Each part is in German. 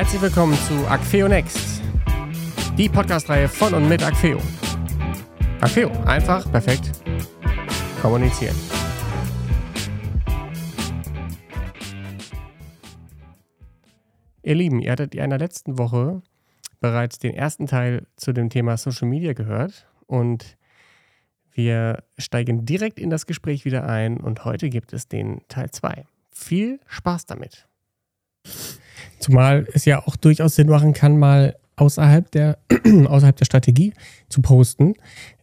Herzlich willkommen zu Acfeo Next, die Podcast-Reihe von und mit Acfeo. Acfeo, einfach, perfekt, kommunizieren. Ihr Lieben, ihr hattet in der letzten Woche bereits den ersten Teil zu dem Thema Social Media gehört und wir steigen direkt in das Gespräch wieder ein und heute gibt es den Teil 2. Viel Spaß damit. Zumal es ja auch durchaus Sinn machen kann, mal außerhalb der, außerhalb der Strategie zu posten.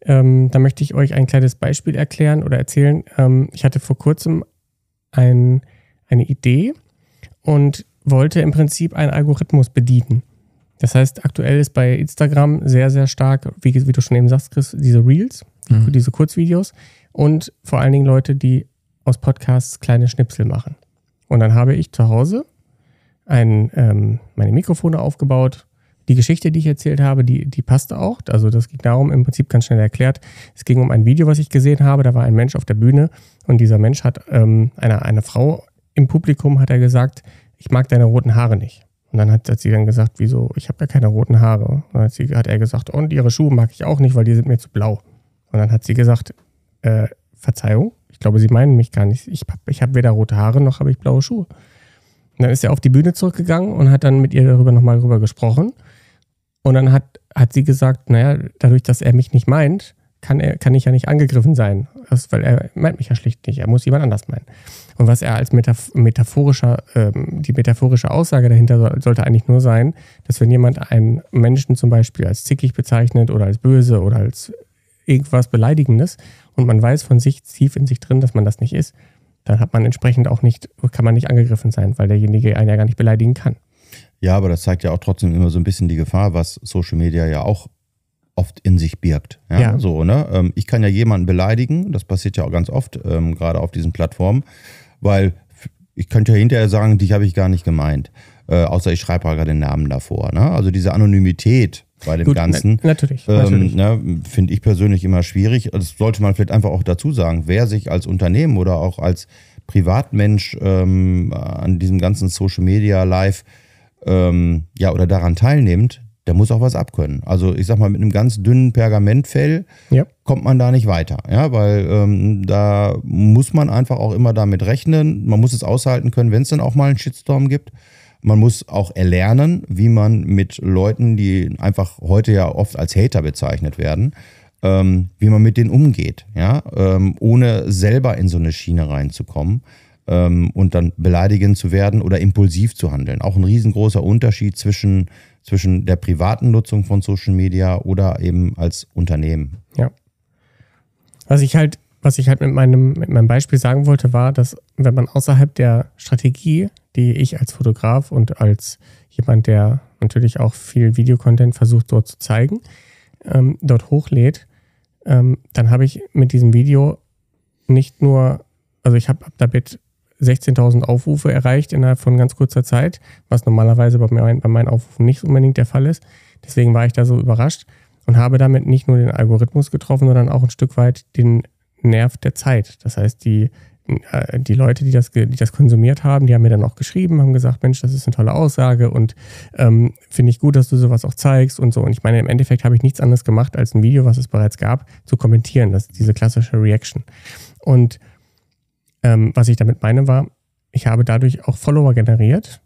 Ähm, da möchte ich euch ein kleines Beispiel erklären oder erzählen. Ähm, ich hatte vor kurzem ein, eine Idee und wollte im Prinzip einen Algorithmus bedienen. Das heißt, aktuell ist bei Instagram sehr, sehr stark, wie, wie du schon eben sagst, Chris, diese Reels, mhm. diese Kurzvideos und vor allen Dingen Leute, die aus Podcasts kleine Schnipsel machen. Und dann habe ich zu Hause ein, ähm, meine Mikrofone aufgebaut. Die Geschichte, die ich erzählt habe, die, die passte auch. Also das ging darum, im Prinzip ganz schnell erklärt. Es ging um ein Video, was ich gesehen habe. Da war ein Mensch auf der Bühne und dieser Mensch hat ähm, eine, eine Frau im Publikum, hat er gesagt, ich mag deine roten Haare nicht. Und dann hat, hat sie dann gesagt, wieso, ich habe ja keine roten Haare. Und dann hat, sie, hat er gesagt, und ihre Schuhe mag ich auch nicht, weil die sind mir zu blau. Und dann hat sie gesagt, äh, Verzeihung, ich glaube, sie meinen mich gar nicht. Ich habe ich hab weder rote Haare noch habe ich blaue Schuhe. Dann ist er auf die Bühne zurückgegangen und hat dann mit ihr darüber nochmal drüber gesprochen. Und dann hat, hat sie gesagt, naja, dadurch, dass er mich nicht meint, kann, er, kann ich ja nicht angegriffen sein. Das, weil er meint mich ja schlicht nicht. Er muss jemand anders meinen. Und was er als Metaph metaphorischer, ähm, die metaphorische Aussage dahinter soll, sollte eigentlich nur sein, dass wenn jemand einen Menschen zum Beispiel als zickig bezeichnet oder als böse oder als irgendwas Beleidigendes und man weiß von sich tief in sich drin, dass man das nicht ist, dann hat man entsprechend auch nicht, kann man nicht angegriffen sein, weil derjenige einen ja gar nicht beleidigen kann. Ja, aber das zeigt ja auch trotzdem immer so ein bisschen die Gefahr, was Social Media ja auch oft in sich birgt. Ja, ja. so, ne? Ähm, ich kann ja jemanden beleidigen, das passiert ja auch ganz oft, ähm, gerade auf diesen Plattformen, weil ich könnte ja hinterher sagen, dich habe ich gar nicht gemeint. Äh, außer ich schreibe gerade den Namen davor. Ne? Also diese Anonymität bei dem Gut, Ganzen. Natürlich. Ähm. Ne, Finde ich persönlich immer schwierig. Das sollte man vielleicht einfach auch dazu sagen. Wer sich als Unternehmen oder auch als Privatmensch ähm, an diesem ganzen Social Media Live ähm, ja oder daran teilnimmt, der muss auch was abkönnen. Also ich sag mal, mit einem ganz dünnen Pergamentfell ja. kommt man da nicht weiter. Ja, weil ähm, da muss man einfach auch immer damit rechnen. Man muss es aushalten können, wenn es dann auch mal einen Shitstorm gibt. Man muss auch erlernen, wie man mit Leuten, die einfach heute ja oft als Hater bezeichnet werden, ähm, wie man mit denen umgeht, ja, ähm, ohne selber in so eine Schiene reinzukommen ähm, und dann beleidigend zu werden oder impulsiv zu handeln. Auch ein riesengroßer Unterschied zwischen, zwischen der privaten Nutzung von Social Media oder eben als Unternehmen. Ja. Was ich halt, was ich halt mit meinem, mit meinem Beispiel sagen wollte, war, dass wenn man außerhalb der Strategie, die ich als Fotograf und als jemand, der natürlich auch viel Videocontent versucht dort zu zeigen, ähm, dort hochlädt, ähm, dann habe ich mit diesem Video nicht nur, also ich habe damit 16.000 Aufrufe erreicht innerhalb von ganz kurzer Zeit, was normalerweise bei, mein, bei meinen Aufrufen nicht unbedingt der Fall ist. Deswegen war ich da so überrascht und habe damit nicht nur den Algorithmus getroffen, sondern auch ein Stück weit den Nerv der Zeit. Das heißt, die, die Leute, die das, die das konsumiert haben, die haben mir dann auch geschrieben, haben gesagt, Mensch, das ist eine tolle Aussage und ähm, finde ich gut, dass du sowas auch zeigst und so. Und ich meine, im Endeffekt habe ich nichts anderes gemacht, als ein Video, was es bereits gab, zu kommentieren. Das ist diese klassische Reaction. Und ähm, was ich damit meine war, ich habe dadurch auch Follower generiert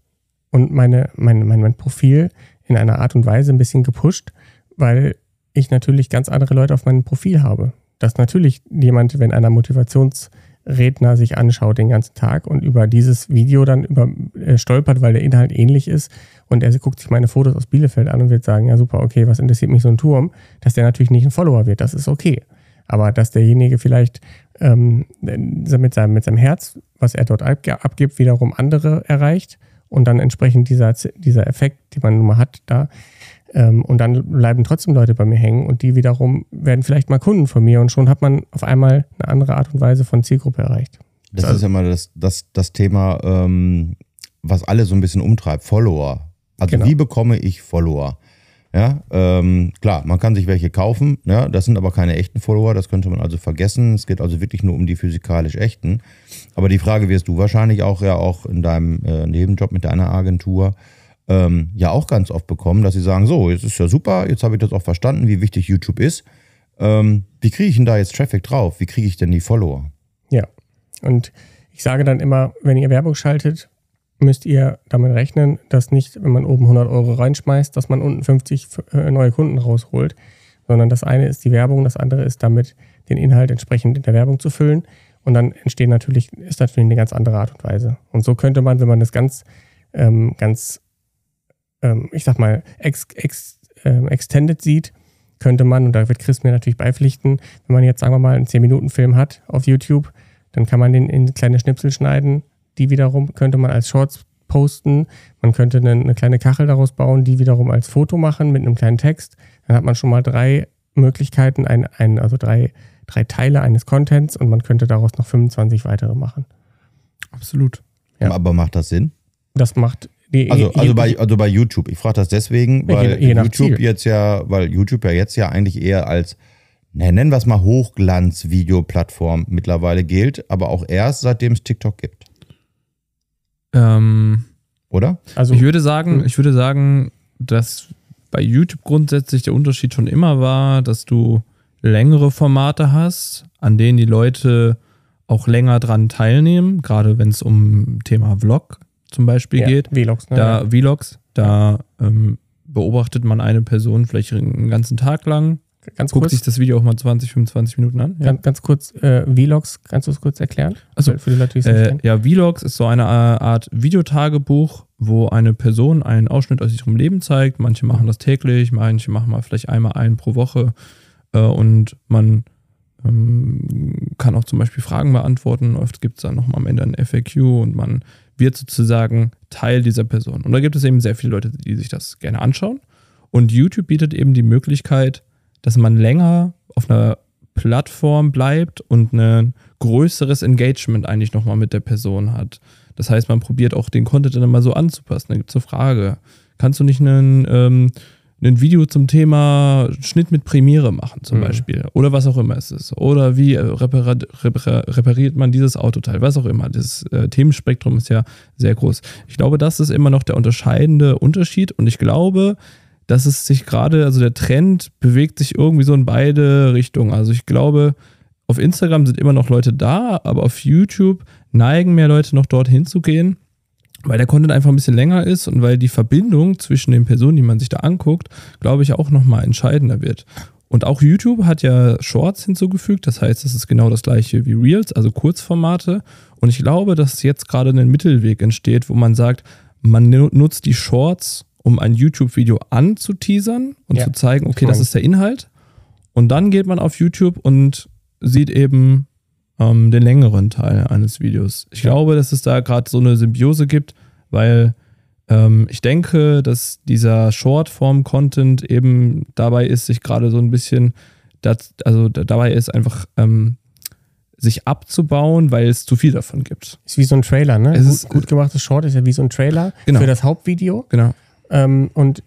und meine, mein, mein, mein Profil in einer Art und Weise ein bisschen gepusht, weil ich natürlich ganz andere Leute auf meinem Profil habe. Dass natürlich jemand, wenn einer Motivationsredner sich anschaut den ganzen Tag und über dieses Video dann über, äh, stolpert, weil der Inhalt ähnlich ist und er guckt sich meine Fotos aus Bielefeld an und wird sagen, ja super, okay, was interessiert mich so ein Turm, dass der natürlich nicht ein Follower wird, das ist okay. Aber dass derjenige vielleicht ähm, mit, seinem, mit seinem Herz, was er dort abgibt, wiederum andere erreicht und dann entsprechend dieser, dieser Effekt, den man nun mal hat, da. Ähm, und dann bleiben trotzdem Leute bei mir hängen und die wiederum werden vielleicht mal Kunden von mir und schon hat man auf einmal eine andere Art und Weise von Zielgruppe erreicht. Das also, ist ja mal das, das, das Thema, ähm, was alle so ein bisschen umtreibt, Follower. Also genau. wie bekomme ich Follower? Ja, ähm, klar, man kann sich welche kaufen, ja, das sind aber keine echten Follower, das könnte man also vergessen. Es geht also wirklich nur um die physikalisch echten. Aber die Frage wirst du wahrscheinlich auch ja auch in deinem äh, Nebenjob mit deiner Agentur ähm, ja auch ganz oft bekommen, dass sie sagen, so, jetzt ist ja super, jetzt habe ich das auch verstanden, wie wichtig YouTube ist. Ähm, wie kriege ich denn da jetzt Traffic drauf? Wie kriege ich denn die Follower? Ja, und ich sage dann immer, wenn ihr Werbung schaltet, müsst ihr damit rechnen, dass nicht, wenn man oben 100 Euro reinschmeißt, dass man unten 50 äh, neue Kunden rausholt, sondern das eine ist die Werbung, das andere ist damit den Inhalt entsprechend in der Werbung zu füllen und dann entsteht natürlich, ist natürlich eine ganz andere Art und Weise. Und so könnte man, wenn man das ganz, ähm, ganz, ähm, ich sag mal, ex, ex, ähm, extended sieht, könnte man, und da wird Chris mir natürlich beipflichten, wenn man jetzt, sagen wir mal, einen 10-Minuten-Film hat auf YouTube, dann kann man den in kleine Schnipsel schneiden. Die wiederum könnte man als Shorts posten. Man könnte eine, eine kleine Kachel daraus bauen, die wiederum als Foto machen mit einem kleinen Text. Dann hat man schon mal drei Möglichkeiten, ein, ein, also drei, drei Teile eines Contents und man könnte daraus noch 25 weitere machen. Absolut. Ja. Aber macht das Sinn? Das macht also, also, bei, also bei YouTube. Ich frage das deswegen, weil je, je YouTube jetzt ja, weil YouTube ja jetzt ja eigentlich eher als, ne, nennen wir es mal Hochglanz-Videoplattform mittlerweile gilt, aber auch erst seitdem es TikTok gibt. Ähm, Oder? Also ich würde sagen, ich würde sagen, dass bei YouTube grundsätzlich der Unterschied schon immer war, dass du längere Formate hast, an denen die Leute auch länger dran teilnehmen, gerade wenn es um Thema Vlog zum Beispiel ja, geht. Vlogs, ne? Da, Vlogs, da ähm, beobachtet man eine Person vielleicht einen ganzen Tag lang, ganz guckt kurz, sich das Video auch mal 20, 25 Minuten an. Ja. Ganz, ganz, kurz, äh, Vlogs, kannst du es kurz erklären? Also, für die Leute, die äh, Ja, Vlogs ist so eine äh, Art Videotagebuch, wo eine Person einen Ausschnitt aus ihrem Leben zeigt. Manche machen das täglich, manche machen mal vielleicht einmal einen pro Woche. Äh, und man ähm, kann auch zum Beispiel Fragen beantworten. Oft gibt es dann nochmal am Ende ein FAQ und man wird sozusagen Teil dieser Person. Und da gibt es eben sehr viele Leute, die sich das gerne anschauen. Und YouTube bietet eben die Möglichkeit, dass man länger auf einer Plattform bleibt und ein größeres Engagement eigentlich nochmal mit der Person hat. Das heißt, man probiert auch den Content dann mal so anzupassen. Da gibt es eine Frage. Kannst du nicht einen ähm, ein Video zum Thema Schnitt mit Premiere machen, zum mhm. Beispiel. Oder was auch immer es ist. Oder wie äh, repariert, repariert man dieses Autoteil, was auch immer. Das äh, Themenspektrum ist ja sehr groß. Ich glaube, das ist immer noch der unterscheidende Unterschied. Und ich glaube, dass es sich gerade, also der Trend bewegt sich irgendwie so in beide Richtungen. Also ich glaube, auf Instagram sind immer noch Leute da, aber auf YouTube neigen mehr Leute noch dorthin zu gehen weil der Content einfach ein bisschen länger ist und weil die Verbindung zwischen den Personen, die man sich da anguckt, glaube ich, auch nochmal entscheidender wird. Und auch YouTube hat ja Shorts hinzugefügt, das heißt, das ist genau das gleiche wie Reels, also Kurzformate. Und ich glaube, dass jetzt gerade ein Mittelweg entsteht, wo man sagt, man nutzt die Shorts, um ein YouTube-Video anzuteasern und ja, zu zeigen, okay, das ist der Inhalt. Und dann geht man auf YouTube und sieht eben ähm, den längeren Teil eines Videos. Ich ja. glaube, dass es da gerade so eine Symbiose gibt, weil ähm, ich denke, dass dieser Shortform-Content eben dabei ist, sich gerade so ein bisschen, das, also dabei ist einfach ähm, sich abzubauen, weil es zu viel davon gibt. Ist wie so ein Trailer, ne? Es gut, ist, gut gemachtes Short ist ja wie so ein Trailer genau. für das Hauptvideo. Genau. Ähm, und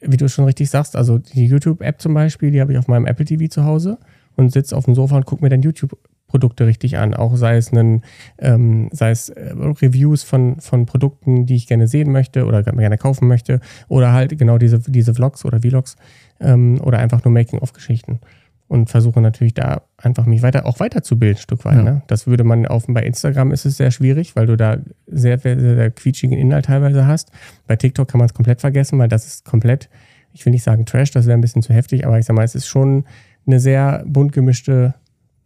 wie du schon richtig sagst, also die YouTube-App zum Beispiel, die habe ich auf meinem Apple TV zu Hause und sitze auf dem Sofa und gucke mir dann YouTube Produkte richtig an, auch sei es, einen, ähm, sei es äh, Reviews von, von Produkten, die ich gerne sehen möchte oder gerne kaufen möchte oder halt genau diese, diese Vlogs oder Vlogs ähm, oder einfach nur Making-of-Geschichten und versuche natürlich da einfach mich weiter auch weiterzubilden, ein Stück weit. Ja. Ne? Das würde man auf bei Instagram ist es sehr schwierig, weil du da sehr, sehr, sehr quietschigen Inhalt teilweise hast. Bei TikTok kann man es komplett vergessen, weil das ist komplett, ich will nicht sagen Trash, das wäre ein bisschen zu heftig, aber ich sag mal, es ist schon eine sehr bunt gemischte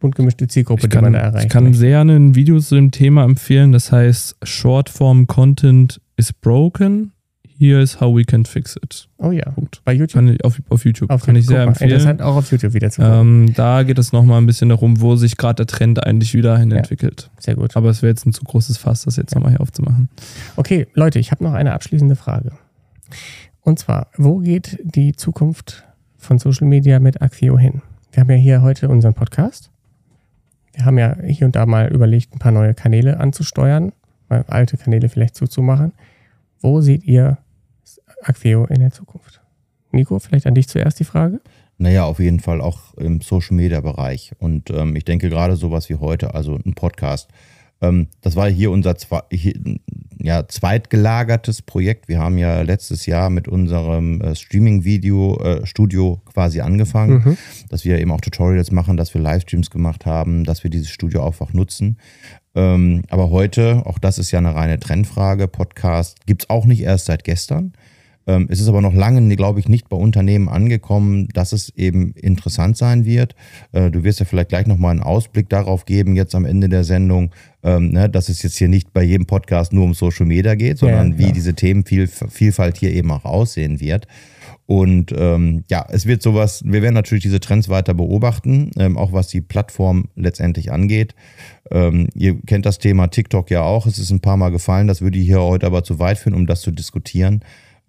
bunt gemischte Zielgruppe, kann, die man da erreicht. Ich kann sehr ein Video zu dem Thema empfehlen, das heißt Shortform Content is broken. Here is how we can fix it. Oh ja. Punkt. Bei YouTube? Ich, auf, auf, YouTube. Auf kann YouTube. ich sehr empfehlen. Interessant auch auf YouTube wieder zu ähm, Da geht es nochmal ein bisschen darum, wo sich gerade der Trend eigentlich wieder hin entwickelt. Ja, sehr gut. Aber es wäre jetzt ein zu großes Fass, das jetzt ja. nochmal hier aufzumachen. Okay, Leute, ich habe noch eine abschließende Frage. Und zwar, wo geht die Zukunft von Social Media mit Axio hin? Wir haben ja hier heute unseren Podcast. Wir haben ja hier und da mal überlegt, ein paar neue Kanäle anzusteuern, mal alte Kanäle vielleicht zuzumachen. Wo seht ihr Acqueo in der Zukunft? Nico, vielleicht an dich zuerst die Frage. Naja, auf jeden Fall auch im Social Media Bereich. Und ähm, ich denke gerade sowas wie heute, also ein Podcast. Ähm, das war hier unser, hier, ja, zweitgelagertes Projekt. Wir haben ja letztes Jahr mit unserem äh, Streaming-Video-Studio äh, quasi angefangen, mhm. dass wir eben auch Tutorials machen, dass wir Livestreams gemacht haben, dass wir dieses Studio einfach nutzen. Ähm, aber heute, auch das ist ja eine reine Trendfrage, Podcast gibt es auch nicht erst seit gestern. Ähm, es ist aber noch lange, glaube ich, nicht bei Unternehmen angekommen, dass es eben interessant sein wird. Äh, du wirst ja vielleicht gleich nochmal einen Ausblick darauf geben, jetzt am Ende der Sendung, ähm, ne, dass es jetzt hier nicht bei jedem Podcast nur um Social Media geht, sondern ja, wie diese Themenvielfalt hier eben auch aussehen wird. Und ähm, ja, es wird sowas, wir werden natürlich diese Trends weiter beobachten, ähm, auch was die Plattform letztendlich angeht. Ähm, ihr kennt das Thema TikTok ja auch, es ist ein paar Mal gefallen, das würde hier heute aber zu weit führen, um das zu diskutieren.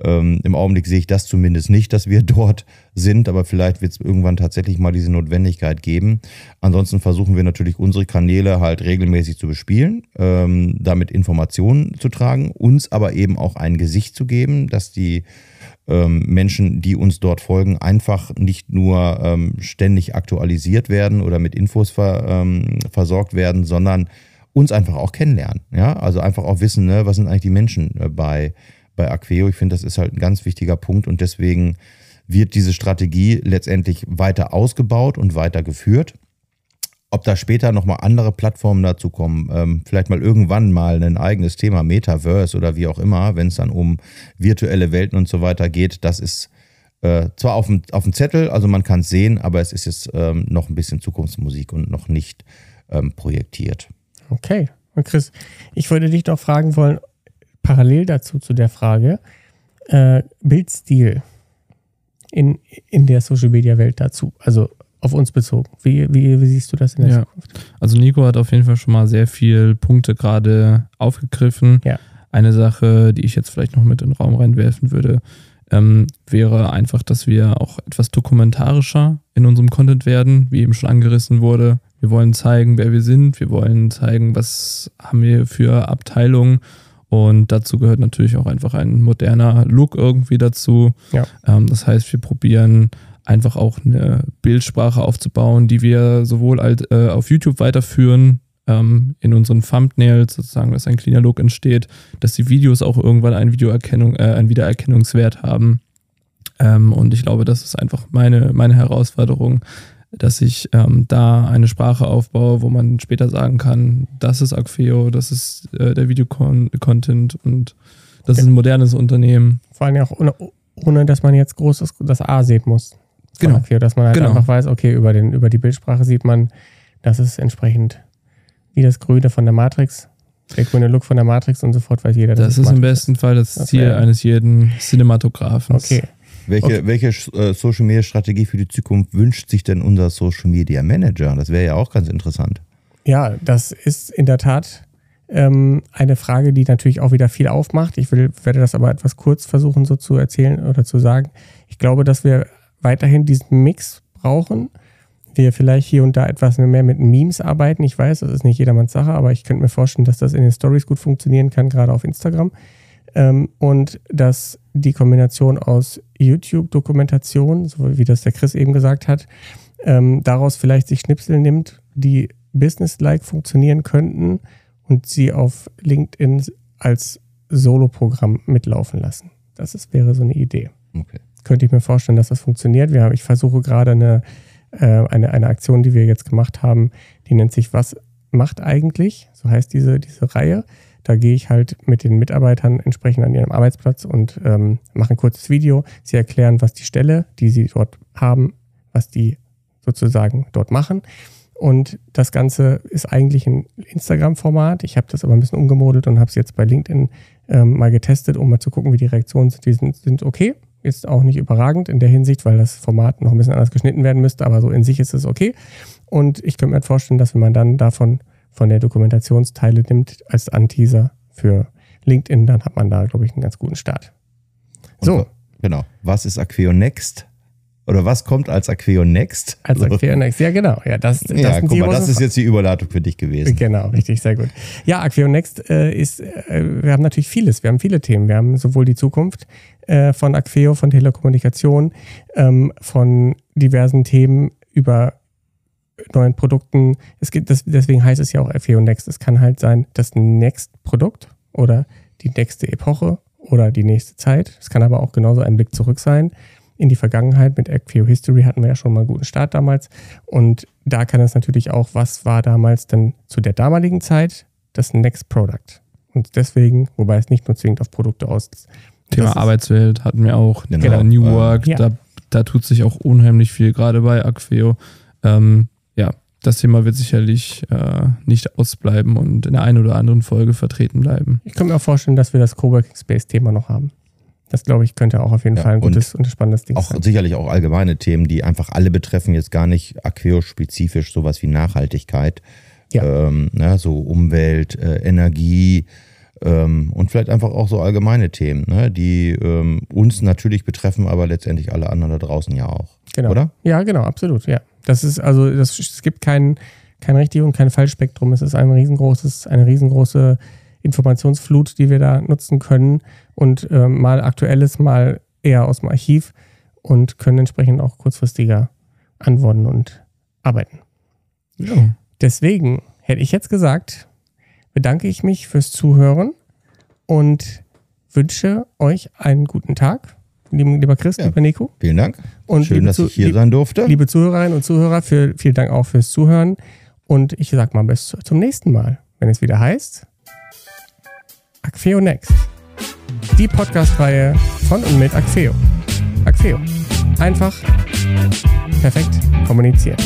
Ähm, Im Augenblick sehe ich das zumindest nicht, dass wir dort sind, aber vielleicht wird es irgendwann tatsächlich mal diese Notwendigkeit geben. Ansonsten versuchen wir natürlich unsere Kanäle halt regelmäßig zu bespielen, ähm, damit Informationen zu tragen, uns aber eben auch ein Gesicht zu geben, dass die ähm, Menschen, die uns dort folgen, einfach nicht nur ähm, ständig aktualisiert werden oder mit Infos ver, ähm, versorgt werden, sondern uns einfach auch kennenlernen. Ja, also einfach auch wissen, ne, was sind eigentlich die Menschen äh, bei bei Aqueo. Ich finde, das ist halt ein ganz wichtiger Punkt und deswegen wird diese Strategie letztendlich weiter ausgebaut und weiter geführt. Ob da später nochmal andere Plattformen dazu kommen, ähm, vielleicht mal irgendwann mal ein eigenes Thema, Metaverse oder wie auch immer, wenn es dann um virtuelle Welten und so weiter geht, das ist äh, zwar auf dem, auf dem Zettel, also man kann es sehen, aber es ist jetzt ähm, noch ein bisschen Zukunftsmusik und noch nicht ähm, projektiert. Okay. Und Chris, ich würde dich noch fragen wollen, parallel dazu zu der Frage, äh, Bildstil in, in der Social Media Welt dazu, also auf uns bezogen. Wie, wie, wie siehst du das in der ja. Zukunft? Also Nico hat auf jeden Fall schon mal sehr viele Punkte gerade aufgegriffen. Ja. Eine Sache, die ich jetzt vielleicht noch mit in den Raum reinwerfen würde, ähm, wäre einfach, dass wir auch etwas dokumentarischer in unserem Content werden, wie eben schon angerissen wurde. Wir wollen zeigen, wer wir sind. Wir wollen zeigen, was haben wir für Abteilungen und dazu gehört natürlich auch einfach ein moderner Look irgendwie dazu. Ja. Ähm, das heißt, wir probieren einfach auch eine Bildsprache aufzubauen, die wir sowohl als, äh, auf YouTube weiterführen, ähm, in unseren Thumbnails sozusagen, dass ein cleaner Look entsteht, dass die Videos auch irgendwann eine Videoerkennung, äh, einen Wiedererkennungswert haben. Ähm, und ich glaube, das ist einfach meine, meine Herausforderung, dass ich ähm, da eine Sprache aufbaue, wo man später sagen kann, das ist Acfeo, das ist äh, der Videocontent und das okay. ist ein modernes Unternehmen. Vor allem auch ohne, ohne dass man jetzt groß das, das A sehen muss. Genau. Acfeo, dass man halt genau. einfach weiß, okay, über, den, über die Bildsprache sieht man, das ist entsprechend wie das Grüne von der Matrix, der grüne Look von der Matrix und sofort weiß jeder, das, das ist Matrix im besten Fall das Ziel okay. eines jeden Cinematografen. Okay. Welche, okay. welche äh, Social Media Strategie für die Zukunft wünscht sich denn unser Social Media Manager? Das wäre ja auch ganz interessant. Ja, das ist in der Tat ähm, eine Frage, die natürlich auch wieder viel aufmacht. Ich will, werde das aber etwas kurz versuchen, so zu erzählen oder zu sagen. Ich glaube, dass wir weiterhin diesen Mix brauchen. Wir vielleicht hier und da etwas mehr mit Memes arbeiten. Ich weiß, das ist nicht jedermanns Sache, aber ich könnte mir vorstellen, dass das in den Stories gut funktionieren kann, gerade auf Instagram. Ähm, und dass die Kombination aus YouTube-Dokumentation, so wie das der Chris eben gesagt hat, ähm, daraus vielleicht sich Schnipsel nimmt, die business-like funktionieren könnten und sie auf LinkedIn als Solo-Programm mitlaufen lassen. Das ist, wäre so eine Idee. Okay. Könnte ich mir vorstellen, dass das funktioniert. Wir haben, ich versuche gerade eine, äh, eine, eine Aktion, die wir jetzt gemacht haben, die nennt sich Was macht eigentlich? So heißt diese, diese Reihe. Da gehe ich halt mit den Mitarbeitern entsprechend an ihrem Arbeitsplatz und ähm, mache ein kurzes Video. Sie erklären, was die Stelle, die sie dort haben, was die sozusagen dort machen. Und das Ganze ist eigentlich ein Instagram-Format. Ich habe das aber ein bisschen umgemodelt und habe es jetzt bei LinkedIn ähm, mal getestet, um mal zu gucken, wie die Reaktionen sind. Die sind, sind okay. Ist auch nicht überragend in der Hinsicht, weil das Format noch ein bisschen anders geschnitten werden müsste, aber so in sich ist es okay. Und ich könnte mir vorstellen, dass wenn man dann davon von der Dokumentationsteile nimmt als Anteaser für LinkedIn, dann hat man da, glaube ich, einen ganz guten Start. So. Und, genau. Was ist Acqueo Next? Oder was kommt als Acqueo Next? Als so. Acqueo Next, ja genau. Ja, das, das, ja, guck mal, das ist jetzt die Überleitung für dich gewesen. Genau, richtig, sehr gut. Ja, Acqueo Next äh, ist, äh, wir haben natürlich vieles, wir haben viele Themen. Wir haben sowohl die Zukunft äh, von Acqueo, von Telekommunikation, ähm, von diversen Themen über neuen Produkten. Es gibt das, deswegen heißt es ja auch FEO Next. Es kann halt sein, das Next-Produkt oder die nächste Epoche oder die nächste Zeit. Es kann aber auch genauso ein Blick zurück sein in die Vergangenheit. Mit Acqueo History hatten wir ja schon mal einen guten Start damals. Und da kann es natürlich auch, was war damals denn zu der damaligen Zeit das Next Product. Und deswegen, wobei es nicht nur zwingend auf Produkte aus. Thema Arbeitswelt hatten wir auch. Genau. Äh, New Work, Ja. da, da tut sich auch unheimlich viel, gerade bei Acqueo. Ähm, ja, das Thema wird sicherlich äh, nicht ausbleiben und in der einen oder anderen Folge vertreten bleiben. Ich kann mir auch vorstellen, dass wir das Coworking Space Thema noch haben. Das glaube ich könnte auch auf jeden Ja, Fall ein und gutes und spannendes Ding Auch sein. sicherlich auch allgemeine Themen, die einfach alle betreffen, jetzt gar nicht Aqueo-spezifisch, sowas wie Nachhaltigkeit, Ja. ähm, ne, so Umwelt, äh, Energie ähm, und vielleicht einfach auch so allgemeine Themen, ne, die ähm, uns natürlich betreffen, aber letztendlich alle anderen da draußen ja auch. Genau. Oder? Ja, genau, absolut. Ja. Das ist also, das, es gibt kein, kein richtig und kein Falschspektrum. Es ist ein riesengroßes, eine riesengroße Informationsflut, die wir da nutzen können und ähm, mal aktuelles, mal eher aus dem Archiv und können entsprechend auch kurzfristiger antworten und arbeiten. Ja. Deswegen hätte ich jetzt gesagt, bedanke ich mich fürs Zuhören und wünsche euch einen guten Tag. Lieber Chris, Ja. lieber Nico. Vielen Dank. Und Schön, dass ich hier lieb- sein durfte. Liebe Zuhörerinnen und Zuhörer, für, vielen Dank auch fürs Zuhören. Und ich sag mal bis zum nächsten Mal, wenn es wieder heißt Acfeo Next. Die Podcast-Reihe von und mit Acfeo. Acfeo. Einfach perfekt kommunizieren.